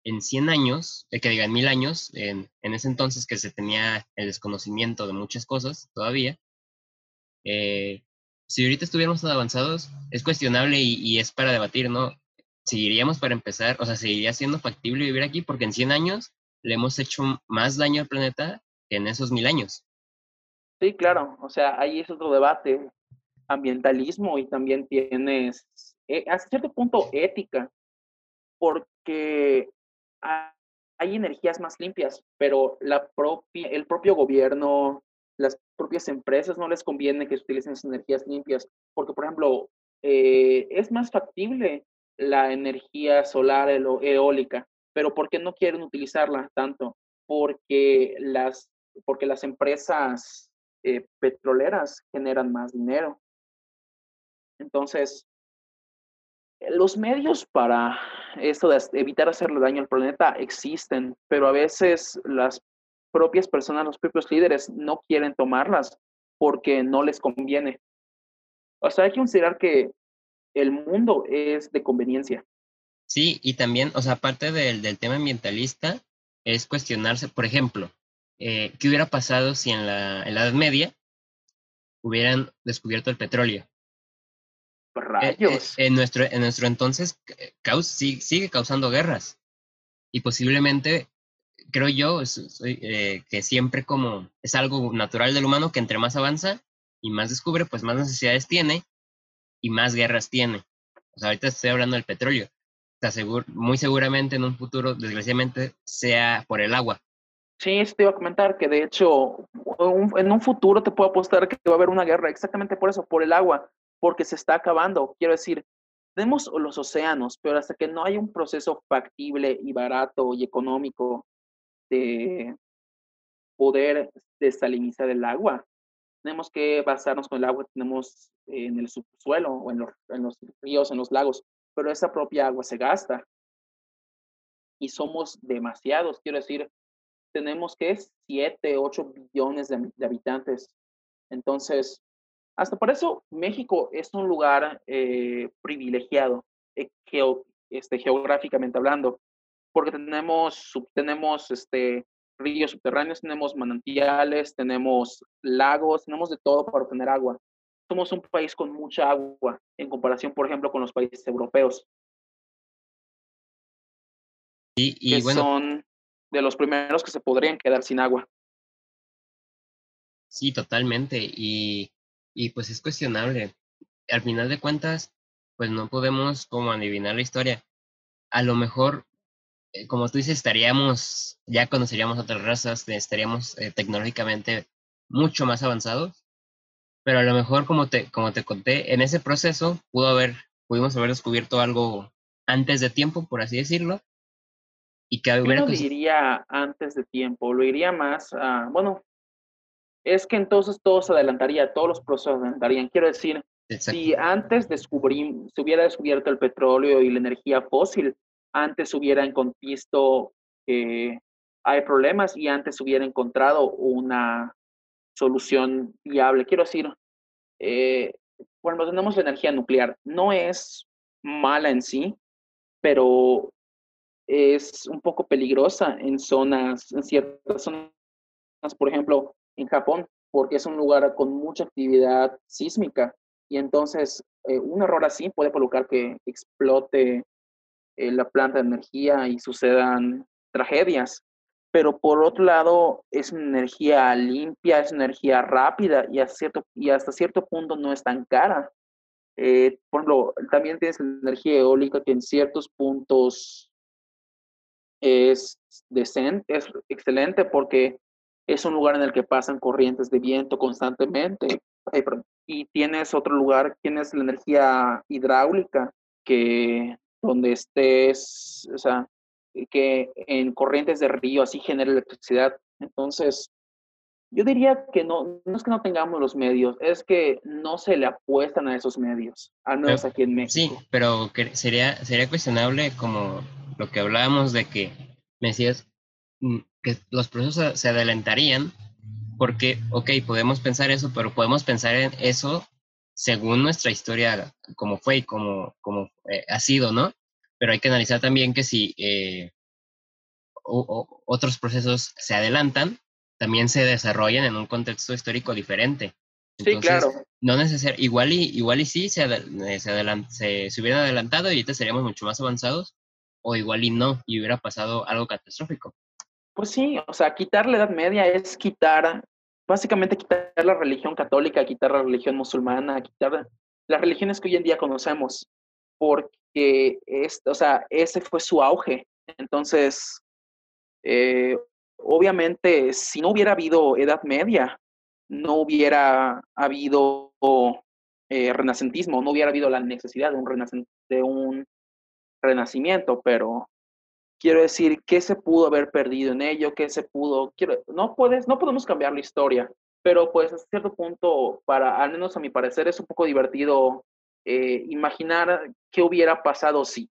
en 100 años, eh, que digan mil años, en, ese entonces que se tenía el desconocimiento de muchas cosas todavía, eh, si ahorita estuviéramos tan avanzados, es cuestionable y, es para debatir, ¿no? Seguiríamos para empezar, o sea, seguiría siendo factible vivir aquí porque en 100 años le hemos hecho más daño al planeta que en esos mil años. Sí, claro, o sea, ahí es otro debate, ambientalismo y también tienes, eh, hasta cierto punto, ética, porque hay energías más limpias, pero la propia, el propio gobierno, las propias empresas no les conviene que utilicen esas energías limpias, porque, por ejemplo, eh, es más factible la energía solar eólica, pero ¿por qué no quieren utilizarla tanto? Porque las, porque las empresas eh, petroleras generan más dinero. Entonces, los medios para esto de evitar hacerle daño al planeta existen, pero a veces las propias personas, los propios líderes no quieren tomarlas porque no les conviene. O sea, hay que considerar que el mundo es de conveniencia. Sí, y también, o sea, aparte del, del tema ambientalista, es cuestionarse, por ejemplo, eh, ¿qué hubiera pasado si en la, en la Edad Media hubieran descubierto el petróleo? Eh, eh, Rayos. en, nuestro, en nuestro entonces sigue, causando guerras. Y posiblemente, creo yo, que siempre como es algo natural del humano que entre más avanza y más descubre, pues más necesidades tiene y más guerras tiene. O sea, ahorita estoy hablando del petróleo. muy seguramente en un futuro, desgraciadamente, sea por el agua. Sí, eso te iba a comentar que de hecho en un futuro te puedo apostar que va a haber una guerra exactamente por eso, por el agua, porque se está acabando. Quiero decir, tenemos los océanos, pero hasta que no haya un proceso factible y barato y económico de poder desalinizar el agua, tenemos que basarnos con el agua que tenemos en el subsuelo o en los, en los ríos, en los lagos, pero esa propia agua se gasta. Y somos demasiados, quiero decir, tenemos que 7, 8 billones de, habitantes. Entonces, hasta por eso México es un lugar eh, privilegiado, eh, este, geográficamente hablando, porque tenemos, tenemos este, ríos subterráneos, tenemos manantiales, tenemos lagos, tenemos de todo para obtener agua. Somos un país con mucha agua en comparación, por ejemplo, con los países europeos. Y, y bueno, son de los primeros que se podrían quedar sin agua. Sí, totalmente. Y, y pues es cuestionable. Al final de cuentas, pues no podemos como adivinar la historia. A lo mejor, eh, como tú dices, estaríamos, ya conoceríamos otras razas, estaríamos eh, tecnológicamente mucho más avanzados, pero a lo mejor, como te, como te conté, en ese proceso pudo haber, pudimos haber descubierto algo antes de tiempo, por así decirlo, y que Yo no diría antes de tiempo, lo iría más a, bueno, es que entonces todo se adelantaría, todos los procesos adelantarían. Quiero decir, si antes descubrí, se hubiera descubierto el petróleo y la energía fósil, antes hubieran visto que hay problemas y antes hubiera encontrado una solución viable. Quiero decir, eh, bueno, tenemos la energía nuclear. No es mala en sí, pero es un poco peligrosa en zonas, en ciertas zonas, por ejemplo, en Japón, porque es un lugar con mucha actividad sísmica y entonces eh, un error así puede provocar que explote eh, la planta de energía y sucedan tragedias. Pero por otro lado, es energía limpia, es energía rápida y, cierto, y hasta cierto punto no es tan cara. Eh, por ejemplo, también tienes energía eólica que en ciertos puntos es decente, es excelente porque es un lugar en el que pasan corrientes de viento constantemente. Y tienes otro lugar, tienes la energía hidráulica, que donde estés, o sea, que en corrientes de río así genera electricidad. Entonces, yo diría que no, no es que no tengamos los medios, es que no se le apuestan a esos medios, al menos aquí en México. Sí, pero sería, sería cuestionable como lo que hablábamos de que me decías mm, que los procesos se adelantarían porque, ok, podemos pensar eso, pero podemos pensar en eso según nuestra historia, como fue y como, como eh, ha sido, ¿no? Pero hay que analizar también que si eh, otros procesos se adelantan, también se desarrollan en un contexto histórico diferente. sí, claro. No necesario, igual y, igual y sí, se, eh, se, se, hubieran adelantado y ahorita seríamos mucho más avanzados, o igual y no, y hubiera pasado algo catastrófico. Pues sí, o sea, quitar la Edad Media es quitar, básicamente quitar la religión católica, quitar la religión musulmana, quitar las religiones que hoy en día conocemos, porque es, o sea, ese fue su auge. Entonces, eh, obviamente, si no hubiera habido Edad Media, no hubiera habido eh, renacentismo, no hubiera habido la necesidad de un, de un renacimiento, pero quiero decir, ¿qué se pudo haber perdido en ello? ¿Qué se pudo? Quiero, no, puedes, no podemos cambiar la historia, pero pues a cierto punto, para, al menos a mi parecer, es un poco divertido eh, imaginar qué hubiera pasado si.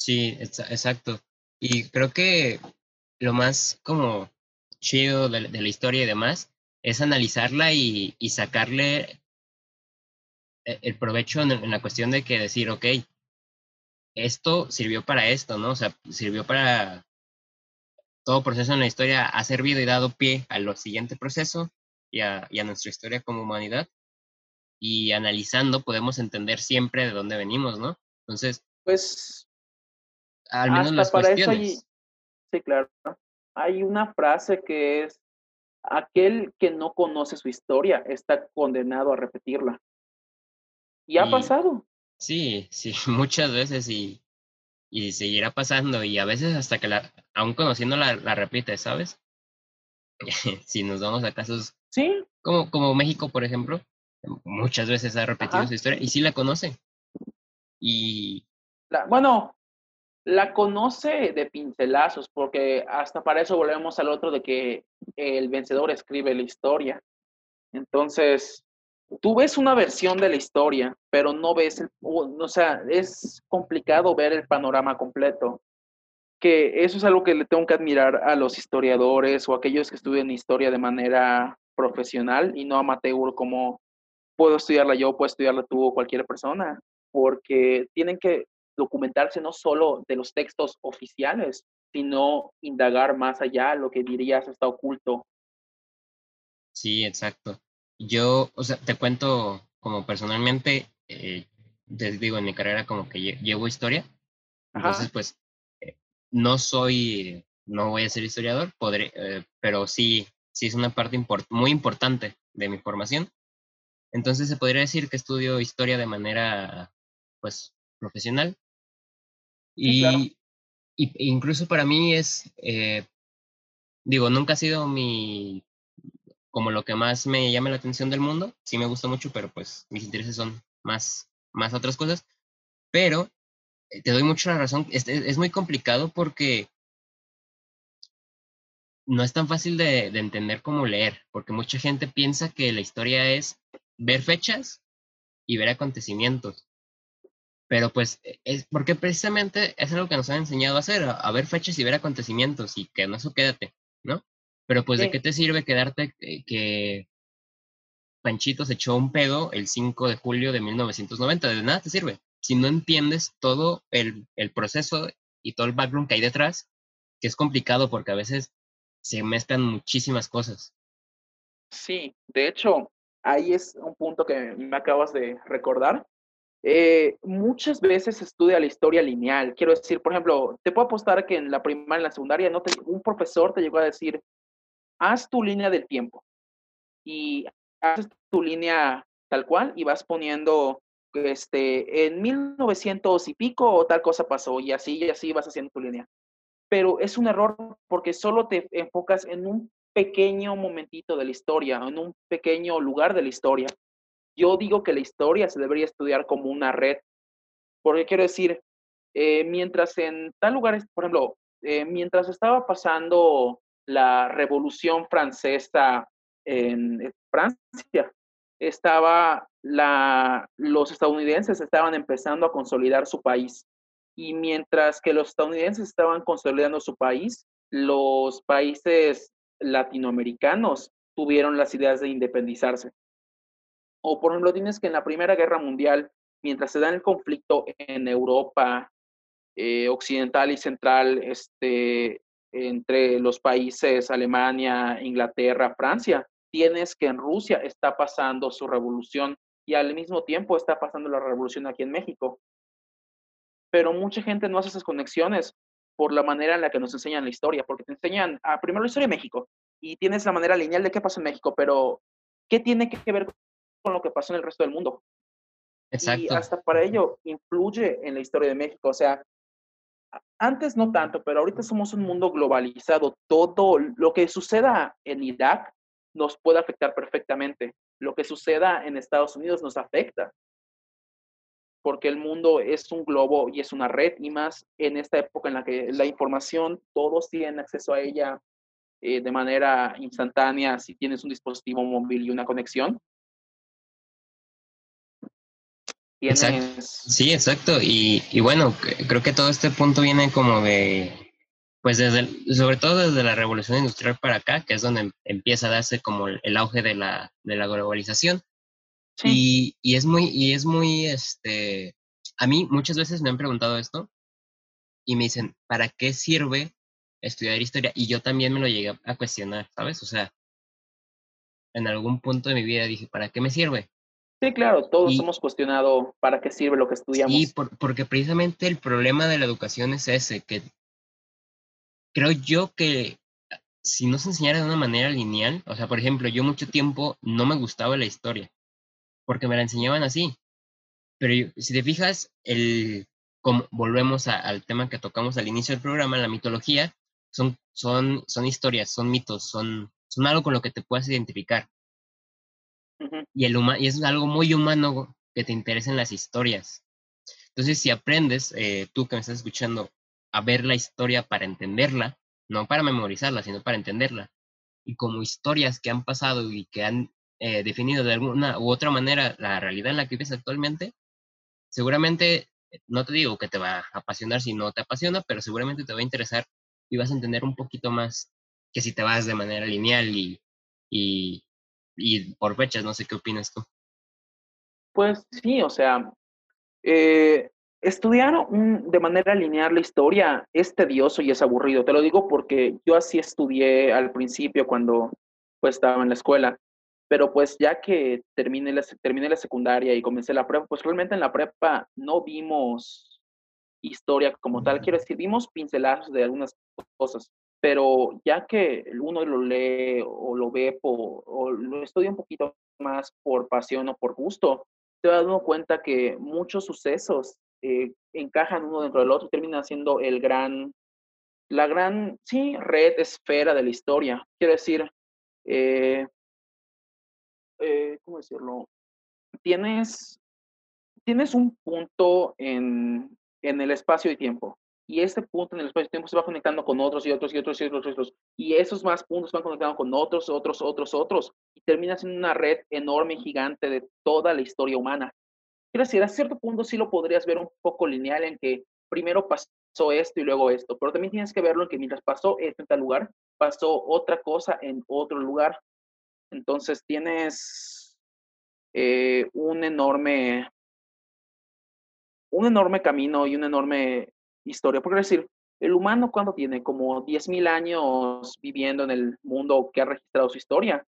Sí, exacto. Y creo que lo más como chido de, la historia y demás es analizarla y, sacarle e, el provecho en, la cuestión de que decir, ok, esto sirvió para esto, ¿no? O sea, sirvió para todo proceso en la historia, ha servido y dado pie a lo siguiente proceso y a, y a nuestra historia como humanidad. Y analizando podemos entender siempre de dónde venimos, ¿no? Entonces, pues, al menos las para cuestiones. sí, claro. Hay una frase que es, aquel que no conoce su historia está condenado a repetirla. Y ha pasado. Sí, sí, muchas veces y, y seguirá pasando y a veces hasta que la, aún conociéndola, la repite, ¿sabes? si nos vamos a casos ¿Sí? como, como México, por ejemplo, muchas veces ha repetido su historia y sí la conoce. Y... bueno, la conoce de pincelazos, porque hasta para eso volvemos al otro de que el vencedor escribe la historia. Entonces, tú ves una versión de la historia, pero no ves, el, o sea, es complicado ver el panorama completo. Que eso es algo que le tengo que admirar a los historiadores o aquellos que estudian historia de manera profesional y no amateur como puedo estudiarla yo, puedo estudiarla tú o cualquier persona, porque tienen que documentarse no solo de los textos oficiales, sino indagar más allá lo que dirías está oculto. Sí, exacto. Yo, o sea, te cuento como personalmente, eh, digo, en mi carrera como que llevo historia, entonces pues eh, no soy, no voy a ser historiador, podré, eh, pero sí, sí es una parte muy importante de mi formación. Entonces se podría decir que estudio historia de manera, pues, profesional. y, incluso para mí es, eh, digo, nunca ha sido mi, como lo que más me llama la atención del mundo. Sí me gusta mucho, pero pues mis intereses son más, más otras cosas. Pero eh, te doy mucho la razón. Es, es muy complicado porque no es tan fácil de, de, entender como leer, porque mucha gente piensa que la historia es ver fechas y ver acontecimientos. Pero pues e, es porque precisamente es algo que nos han enseñado a hacer, a, ver fechas y ver acontecimientos y que no eso quédate, ¿no? Pero pues de qué te sirve quedarte eh, que Panchito se echó un pedo el 5 de julio de 1990, de nada te sirve. Si no entiendes todo el, el proceso y todo el background que hay detrás, que es complicado porque a veces se mezclan muchísimas cosas. Sí, de hecho, ahí es un punto que me acabas de recordar. Eh, muchas veces se estudia la historia lineal. Quiero decir, por ejemplo, te puedo apostar que en la primaria, en la secundaria, no un profesor te llegó a decir, haz tu línea del tiempo y haces tu línea tal cual y vas poniendo, este, en 1900 y pico o tal cosa pasó y así y así vas haciendo tu línea. Pero es un error porque solo te enfocas en un pequeño momentito de la historia, en un pequeño lugar de la historia. Yo digo que la historia se debería estudiar como una red, porque quiero decir, eh, mientras en tal lugar, por ejemplo, eh, mientras estaba pasando la Revolución Francesa en Francia, estaba la, los estadounidenses estaban empezando a consolidar su país. Y mientras que los estadounidenses estaban consolidando su país, los países latinoamericanos tuvieron las ideas de independizarse. O por ejemplo, tienes que en la Primera Guerra Mundial, mientras se da el conflicto en Europa eh, occidental y central, este, entre los países Alemania, Inglaterra, Francia, tienes que en Rusia está pasando su revolución y al mismo tiempo está pasando la revolución aquí en México. Pero mucha gente no hace esas conexiones por la manera en la que nos enseñan la historia, porque te enseñan a, ah, primero la historia de México y tienes la manera lineal de qué pasó en México, pero ¿qué tiene que ver con lo que pasó en el resto del mundo? Exacto. Y hasta para ello influye en la historia de México. O sea, antes no tanto, pero ahorita somos un mundo globalizado. Todo lo que suceda en Irak nos puede afectar perfectamente. Lo que suceda en Estados Unidos nos afecta. Porque el mundo es un globo y es una red, y más en esta época en la que la información, todos tienen acceso a ella eh, de manera instantánea si tienes un dispositivo móvil y una conexión. Sí, exacto. Y, y, bueno, creo que todo este punto viene como de, pues desde, sobre todo desde la revolución industrial para acá, que es donde em, empieza a darse como el, auge de la, de la globalización. Y, y, es muy, y es muy, este, a mí muchas veces me han preguntado esto y me dicen, ¿para qué sirve estudiar historia? Y yo también me lo llegué a cuestionar, ¿sabes? O sea, en algún punto de mi vida dije, ¿para qué me sirve? Sí, claro, todos hemos cuestionado para qué sirve lo que estudiamos. Sí, porque precisamente el problema de la educación es ese, que creo yo que si no se enseñara de una manera lineal, o sea, por ejemplo, yo mucho tiempo no me gustaba la historia, porque me la enseñaban así. Pero si te fijas, el, como, volvemos al tema que tocamos al inicio del programa, la mitología, son, son, son historias, son mitos, son, son algo con lo que te puedas identificar y, el y es algo muy humano que te interesen las historias. Entonces, si aprendes, eh, tú que me estás escuchando, a ver la historia para entenderla, no para memorizarla, sino para entenderla, y como historias que han pasado y que han eh, definido de alguna u otra manera la realidad en la que vives actualmente, seguramente, no te digo que te va a apasionar si no te apasiona, pero seguramente te va a interesar y vas a entender un poquito más que si te vas de manera lineal y, y por fechas, no sé qué opinas tú. Pues sí, o sea, eh, estudiar de manera lineal la historia es tedioso y es aburrido. Te lo digo porque yo así estudié al principio cuando pues, estaba en la escuela. Pero pues ya que terminé la, terminé la secundaria y comencé la prepa, pues realmente en la prepa no vimos historia como tal. Quiero decir, vimos pinceladas de algunas cosas, pero ya que uno lo lee o lo ve o lo estudia un poquito más por pasión o por gusto, te das cuenta que muchos sucesos eh, encajan uno dentro del otro y terminan siendo el gran, la gran, sí, red, esfera de la historia. Quiero decir, eh, eh, ¿cómo decirlo? Tienes, tienes un punto en, en el espacio y tiempo y este punto en el espacio-tiempo se va conectando con otros y otros y otros y otros y otros. Y esos más puntos van conectando con otros, otros, otros, otros. Y termina siendo una red enorme gigante de toda la historia humana. Quiero decir, a cierto punto sí lo podrías ver un poco lineal en que primero pasó esto y luego esto, pero también tienes que verlo en que mientras pasó esto en tal lugar, pasó otra cosa en otro lugar. Entonces tienes eh, un enorme un enorme camino y un enorme historia. Porque decir, el humano cuando tiene como 10.000 años viviendo en el mundo que ha registrado su historia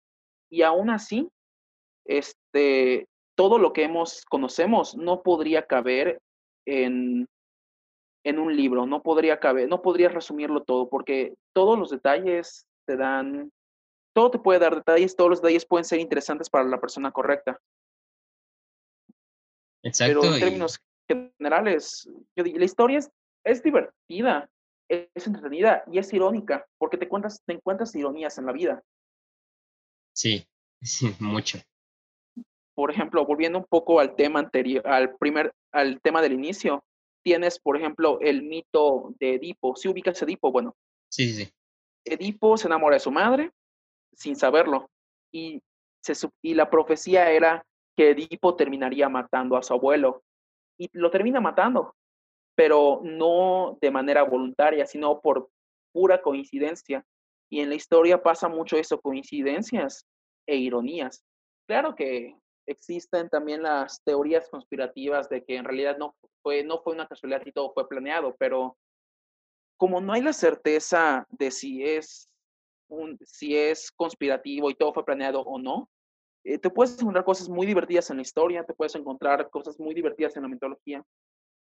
y aún así, este, todo lo que hemos conocemos no podría caber en, en un libro, no podría caber, no podría resumirlo todo porque todos los detalles te dan, todo te puede dar detalles, todos los detalles pueden ser interesantes para la persona correcta. Exacto. Pero en términos generales, yo la historia es es divertida, es entretenida y es irónica, porque te, cuentas, te encuentras ironías en la vida. Sí, sí, mucho. Por ejemplo, volviendo un poco al tema anterior, al primer, al tema del inicio, tienes, por ejemplo, el mito de Edipo. ¿Sí ubicas Edipo? Bueno. Sí, sí. Edipo se enamora de su madre sin saberlo y, se, y la profecía era que Edipo terminaría matando a su abuelo y lo termina matando pero no de manera voluntaria, sino por pura coincidencia. Y en la historia pasa mucho eso, coincidencias e ironías. Claro que existen también las teorías conspirativas de que en realidad no fue, no fue una casualidad y todo fue planeado, pero como no hay la certeza de si es si es conspirativo y todo fue planeado o no. Eh, te puedes encontrar cosas muy divertidas en la historia, te puedes encontrar cosas muy divertidas en la mitología.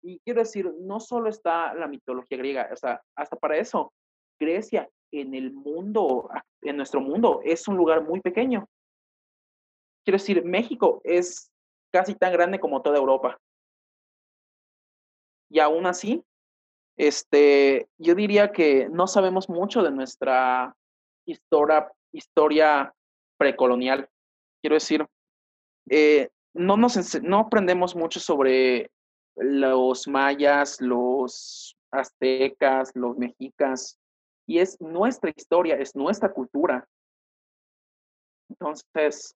Y quiero decir, no solo está la mitología griega, o sea, hasta para eso, Grecia en el mundo, en nuestro mundo, es un lugar muy pequeño. Quiero decir, México es casi tan grande como toda Europa. Y aún así, este, yo diría que no sabemos mucho de nuestra historia, historia precolonial. Quiero decir, eh, no, nos, no aprendemos mucho sobre los mayas, los aztecas, los mexicas, y es nuestra historia, es nuestra cultura. Entonces,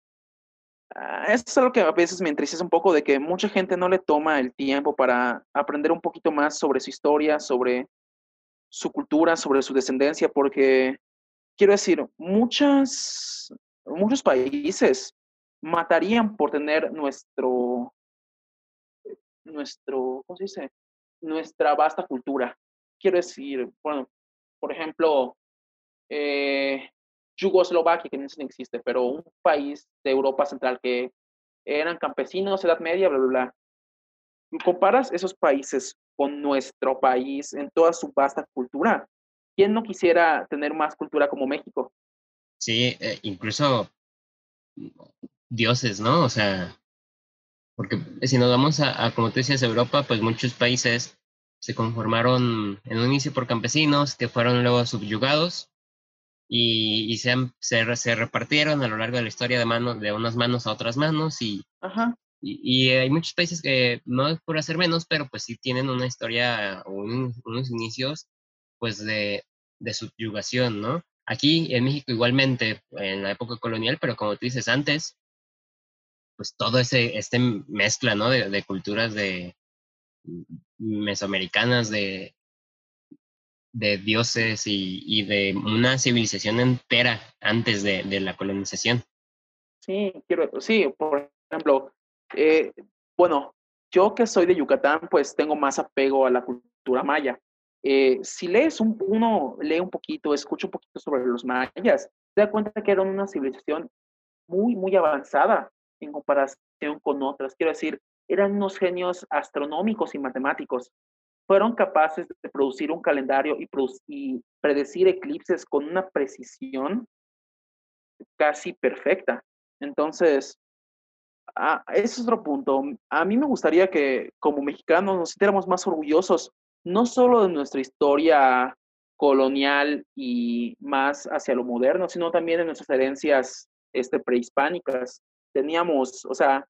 Ah, eso es algo que a veces me entristece un poco de que mucha gente no le toma el tiempo para aprender un poquito más sobre su historia, sobre su cultura, sobre su descendencia, porque quiero decir, muchas, muchos países matarían por tener nuestro, nuestro, ¿cómo se dice? Nuestra vasta cultura. Quiero decir, bueno, por ejemplo, eh, Yugoslovaquia, que no existe, pero un país de Europa Central que eran campesinos, Edad Media, bla, bla, bla. comparas esos países con nuestro país en toda su vasta cultura. ¿Quién no quisiera tener más cultura como México? Sí, eh, incluso dioses, ¿no? O sea, porque si nos vamos a, a, como tú decías, Europa, pues muchos países se conformaron en un inicio por campesinos que fueron luego subyugados y, se, se, repartieron a lo largo de la historia de, mano, de unas manos a otras manos y, y, hay muchos países que no es por hacer menos, pero pues sí tienen una historia o unos inicios pues de, de subyugación, ¿no? Aquí en México igualmente, en la época colonial, pero como tú dices antes, pues todo ese este mezcla, ¿no? De, de culturas de mesoamericanas, de, de dioses y, de una civilización entera antes de, la colonización. Sí, quiero, sí, por ejemplo, eh, bueno, yo que soy de Yucatán, pues tengo más apego a la cultura maya. Eh, si lees un, uno, lee un poquito, escucha un poquito sobre los mayas, te das cuenta que eran una civilización muy, muy avanzada en comparación con otras. Quiero decir, eran unos genios astronómicos y matemáticos fueron capaces de producir un calendario y, predecir eclipses con una precisión casi perfecta. Entonces, ah, ese es otro punto. A mí me gustaría que como mexicanos nos sintiéramos más orgullosos, no solo de nuestra historia colonial y más hacia lo moderno, sino también de nuestras herencias este, prehispánicas. Teníamos, o sea,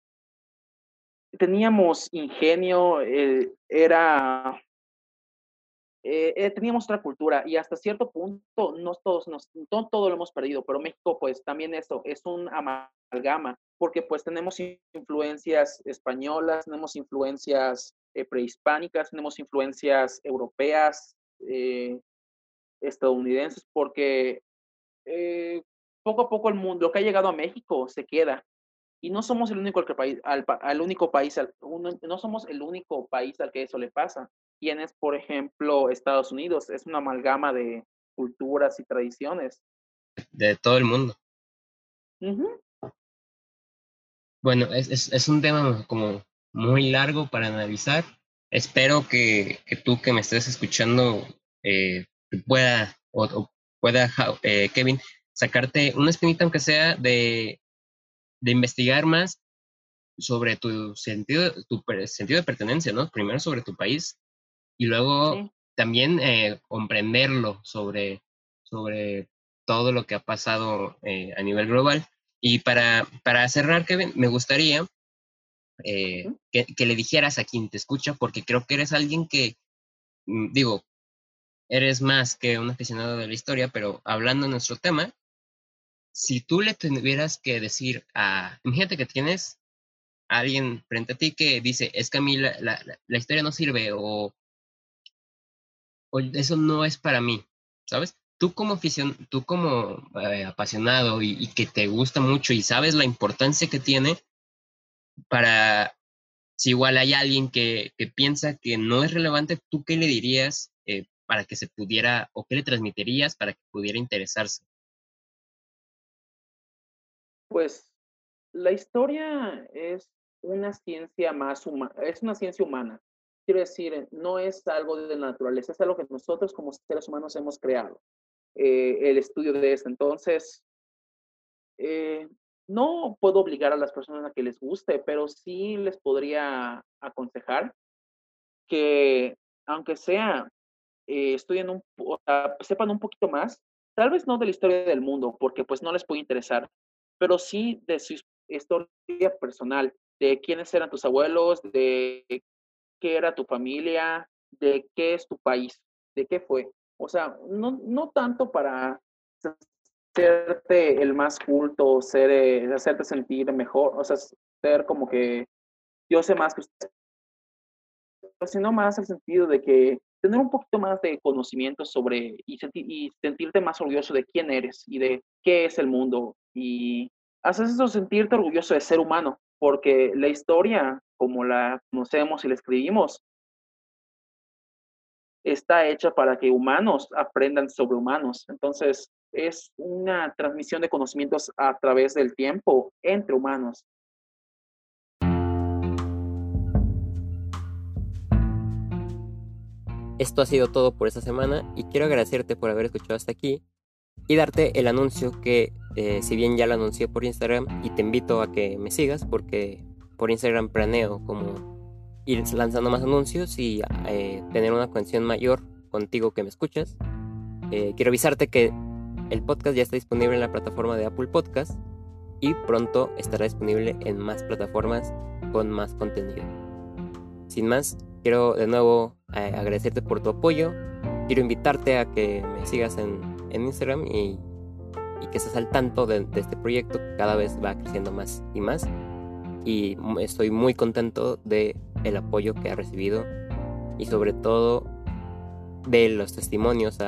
teníamos ingenio, eh, era, eh, eh, teníamos otra cultura y hasta cierto punto no todos, nos, no todo lo hemos perdido, pero México pues también eso es un amalgama, porque pues tenemos influencias españolas, tenemos influencias prehispánicas, tenemos influencias europeas, estadounidenses, porque poco a poco el mundo, lo que ha llegado a México se queda y no somos el único, país, al, único país, no somos el único país al que eso le pasa. Tienes, por ejemplo, Estados Unidos, es una amalgama de culturas y tradiciones. De todo el mundo. Bueno, es, es, un tema como muy largo para analizar. Espero que, que tú que me estés escuchando eh, pueda, o, pueda, eh, Kevin, sacarte una espinita, aunque sea de de investigar más sobre tu sentido, tu sentido de pertenencia, ¿no? Primero sobre tu país y luego también eh, comprenderlo sobre, sobre todo lo que ha pasado eh, a nivel global. Y para, para cerrar, Kevin, me gustaría eh, que, que, le dijeras a quien te escucha, porque creo que eres alguien que, mm, digo, eres más que un aficionado de la historia, pero hablando de nuestro tema, si tú le tuvieras que decir a, imagínate que tienes a alguien frente a ti que dice, es que a mí la, la, historia no sirve o, o, eso no es para mí, ¿sabes? Tú como afición, tú como eh, apasionado y, que te gusta mucho y sabes la importancia que tiene para, si igual hay alguien que, que piensa que no es relevante, ¿tú qué le dirías eh, para que se pudiera o qué le transmitirías para que pudiera interesarse? Pues la historia es una ciencia más humana, es una ciencia humana. Quiero decir, no es algo de la naturaleza, es algo que nosotros como seres humanos hemos creado. Eh, el estudio de esto. Entonces, eh, no puedo obligar a las personas a que les guste, pero sí les podría aconsejar que, aunque sea, eh, estudien un, sepan un poquito más, tal vez no de la historia del mundo, porque pues no les puede interesar, pero sí de su historia personal, de quiénes eran tus abuelos, de qué era tu familia, de qué es tu país, de qué fue. O sea, no, no tanto para hacerte el más culto, ser, eh, hacerte sentir mejor, o sea, ser como que yo sé más que usted, sino más el sentido de que tener un poquito más de conocimiento sobre y, y sentirte más orgulloso de quién eres y de qué es el mundo y haces eso sentirte orgulloso de ser humano, porque la historia, como la conocemos y la escribimos, está hecha para que humanos aprendan sobre humanos. Entonces, es una transmisión de conocimientos a través del tiempo entre humanos. Esto ha sido todo por esta semana y quiero agradecerte por haber escuchado hasta aquí y darte el anuncio que eh, si bien ya lo anuncié por Instagram y te invito a que me sigas porque por Instagram planeo como ir lanzando más anuncios y eh, tener una conexión mayor contigo que me escuchas. Eh, quiero avisarte que el podcast ya está disponible en la plataforma de Apple Podcast y pronto estará disponible en más plataformas con más contenido. Sin más, quiero de nuevo agradecerte por tu apoyo. Quiero invitarte a que me sigas en, Instagram y, que estés al tanto de, de este proyecto que cada vez va creciendo más y más. Y estoy muy contento de el apoyo que ha recibido y sobre todo de los testimonios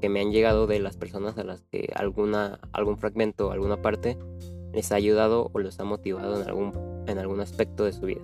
que me han llegado de las personas a las que alguna, algún fragmento, alguna parte les ha ayudado o los ha motivado en algún, en algún aspecto de su vida.